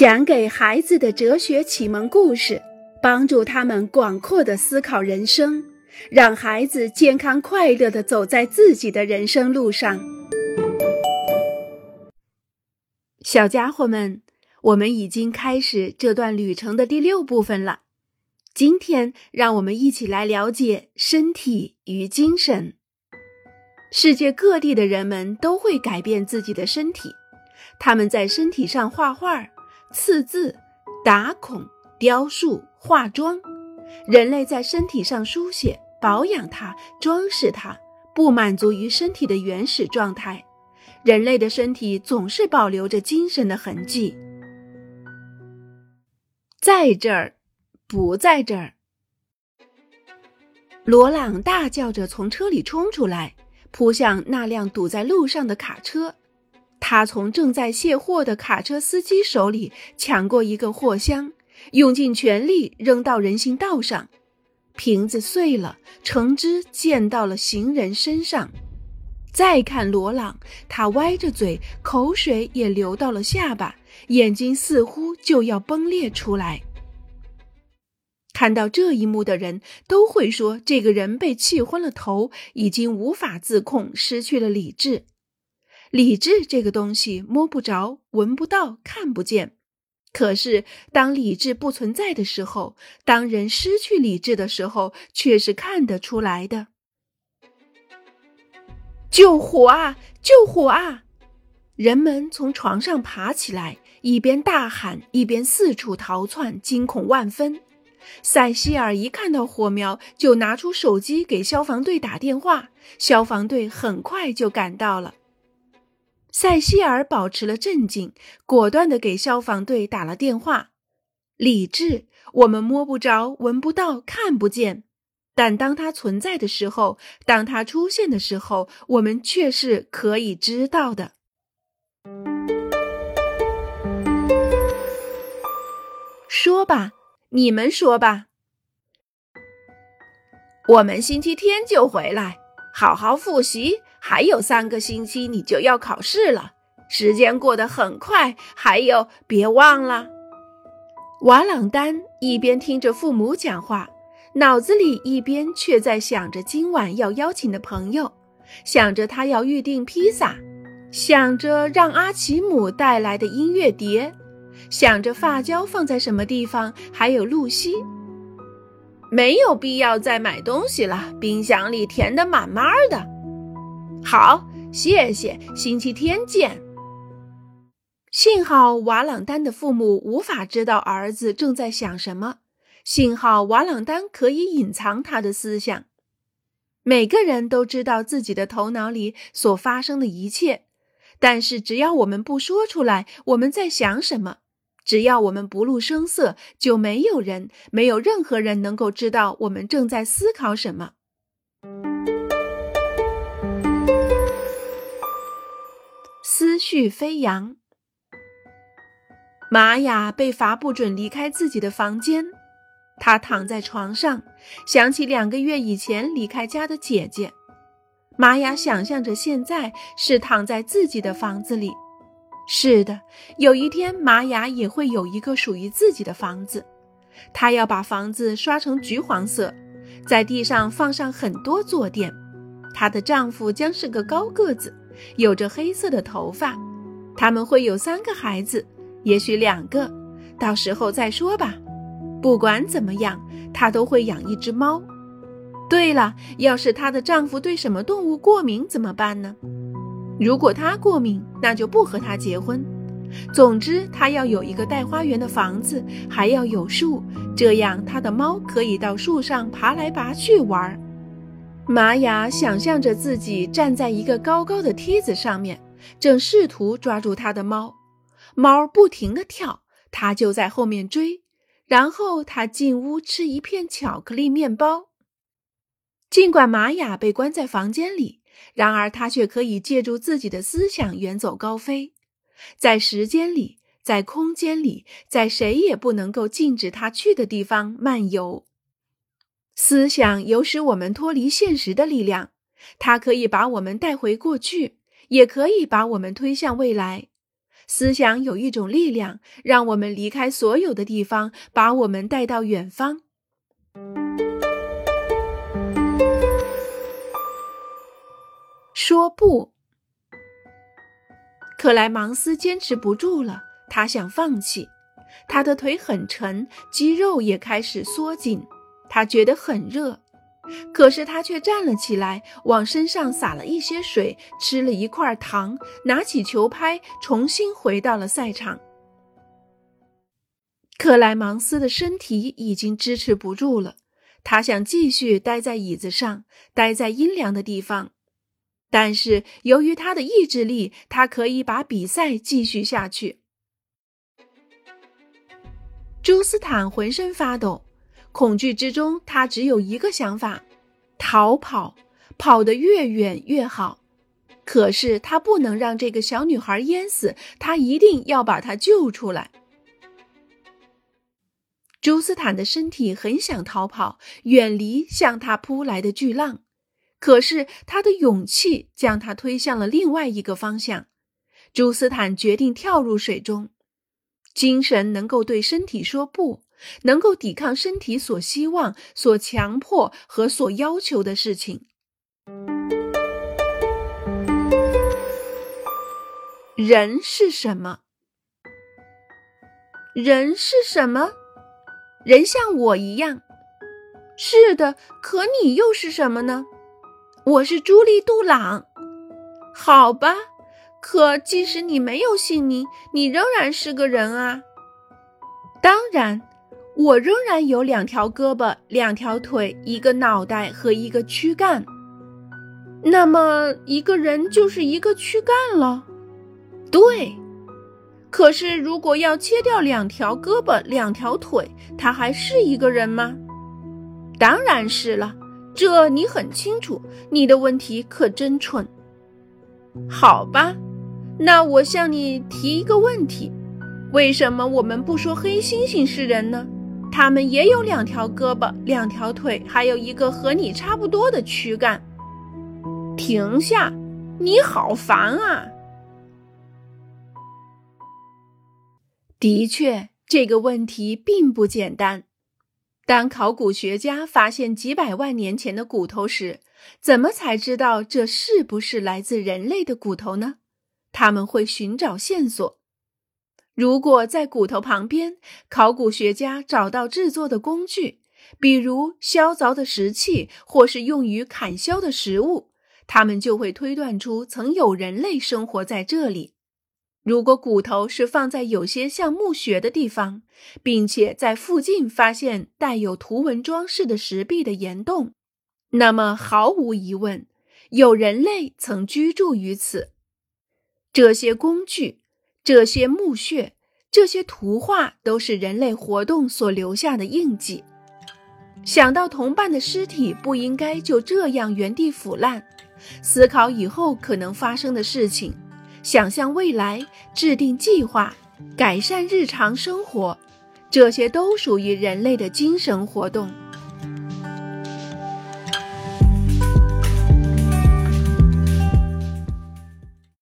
讲给孩子的哲学启蒙故事，帮助他们广阔的思考人生，让孩子健康快乐的走在自己的人生路上。小家伙们，我们已经开始这段旅程的第六部分了。今天，让我们一起来了解身体与精神。世界各地的人们都会改变自己的身体，他们在身体上画画。刺字、打孔、雕塑、化妆，人类在身体上书写、保养它、装饰它，不满足于身体的原始状态。人类的身体总是保留着精神的痕迹，在这儿，不在这儿。罗朗大叫着从车里冲出来，扑向那辆堵在路上的卡车。他从正在卸货的卡车司机手里抢过一个货箱，用尽全力扔到人行道上，瓶子碎了，橙汁溅到了行人身上。再看罗朗，他歪着嘴，口水也流到了下巴，眼睛似乎就要崩裂出来。看到这一幕的人都会说，这个人被气昏了头，已经无法自控，失去了理智。理智这个东西摸不着、闻不到、看不见，可是当理智不存在的时候，当人失去理智的时候，却是看得出来的。救火啊！救火啊！人们从床上爬起来，一边大喊，一边四处逃窜，惊恐万分。塞西尔一看到火苗，就拿出手机给消防队打电话，消防队很快就赶到了。塞西尔保持了镇静，果断地给消防队打了电话。理智，我们摸不着、闻不到、看不见，但当它存在的时候，当它出现的时候，我们却是可以知道的。说吧，你们说吧。我们星期天就回来，好好复习。还有三个星期，你就要考试了。时间过得很快。还有，别忘了。瓦朗丹一边听着父母讲话，脑子里一边却在想着今晚要邀请的朋友，想着他要预定披萨，想着让阿奇姆带来的音乐碟，想着发胶放在什么地方，还有露西。没有必要再买东西了，冰箱里填得满满的。好，谢谢。星期天见。幸好瓦朗丹的父母无法知道儿子正在想什么，幸好瓦朗丹可以隐藏他的思想。每个人都知道自己的头脑里所发生的一切，但是只要我们不说出来我们在想什么，只要我们不露声色，就没有人，没有任何人能够知道我们正在思考什么。絮飞扬。玛雅被罚不准离开自己的房间，她躺在床上，想起两个月以前离开家的姐姐。玛雅想象着现在是躺在自己的房子里。是的，有一天玛雅也会有一个属于自己的房子。她要把房子刷成橘黄色，在地上放上很多坐垫。她的丈夫将是个高个子。有着黑色的头发，他们会有三个孩子，也许两个，到时候再说吧。不管怎么样，她都会养一只猫。对了，要是她的丈夫对什么动物过敏怎么办呢？如果他过敏，那就不和他结婚。总之，他要有一个带花园的房子，还要有树，这样他的猫可以到树上爬来爬去玩。玛雅想象着自己站在一个高高的梯子上面，正试图抓住他的猫。猫不停地跳，他就在后面追。然后他进屋吃一片巧克力面包。尽管玛雅被关在房间里，然而他却可以借助自己的思想远走高飞，在时间里，在空间里，在谁也不能够禁止他去的地方漫游。思想有使我们脱离现实的力量，它可以把我们带回过去，也可以把我们推向未来。思想有一种力量，让我们离开所有的地方，把我们带到远方。说不，克莱芒斯坚持不住了，他想放弃。他的腿很沉，肌肉也开始缩紧，他觉得很热。可是他却站了起来，往身上洒了一些水，吃了一块糖，拿起球拍，重新回到了赛场。克莱芒斯的身体已经支持不住了，他想继续待在椅子上，待在阴凉的地方。但是由于他的意志力，他可以把比赛继续下去。朱斯坦浑身发抖。恐惧之中，他只有一个想法：逃跑，跑得越远越好。可是他不能让这个小女孩淹死，他一定要把她救出来。朱斯坦的身体很想逃跑，远离向他扑来的巨浪，可是他的勇气将他推向了另外一个方向。朱斯坦决定跳入水中。精神能够对身体说不。能够抵抗身体所希望、所强迫和所要求的事情。人是什么？人是什么？人像我一样。是的，可你又是什么呢？我是朱莉·杜朗。好吧，可即使你没有姓名，你仍然是个人啊。当然。我仍然有两条胳膊、两条腿、一个脑袋和一个躯干。那么，一个人就是一个躯干了。对。可是，如果要切掉两条胳膊、两条腿，他还是一个人吗？当然是了。这你很清楚。你的问题可真蠢。好吧，那我向你提一个问题：为什么我们不说黑猩猩是人呢？他们也有两条胳膊、两条腿，还有一个和你差不多的躯干。停下！你好烦啊！的确，这个问题并不简单。当考古学家发现几百万年前的骨头时，怎么才知道这是不是来自人类的骨头呢？他们会寻找线索。如果在骨头旁边，考古学家找到制作的工具，比如削凿的石器，或是用于砍削的食物，他们就会推断出曾有人类生活在这里。如果骨头是放在有些像墓穴的地方，并且在附近发现带有图文装饰的石壁的岩洞，那么毫无疑问，有人类曾居住于此。这些工具。这些墓穴、这些图画都是人类活动所留下的印记。想到同伴的尸体不应该就这样原地腐烂，思考以后可能发生的事情，想象未来，制定计划，改善日常生活，这些都属于人类的精神活动。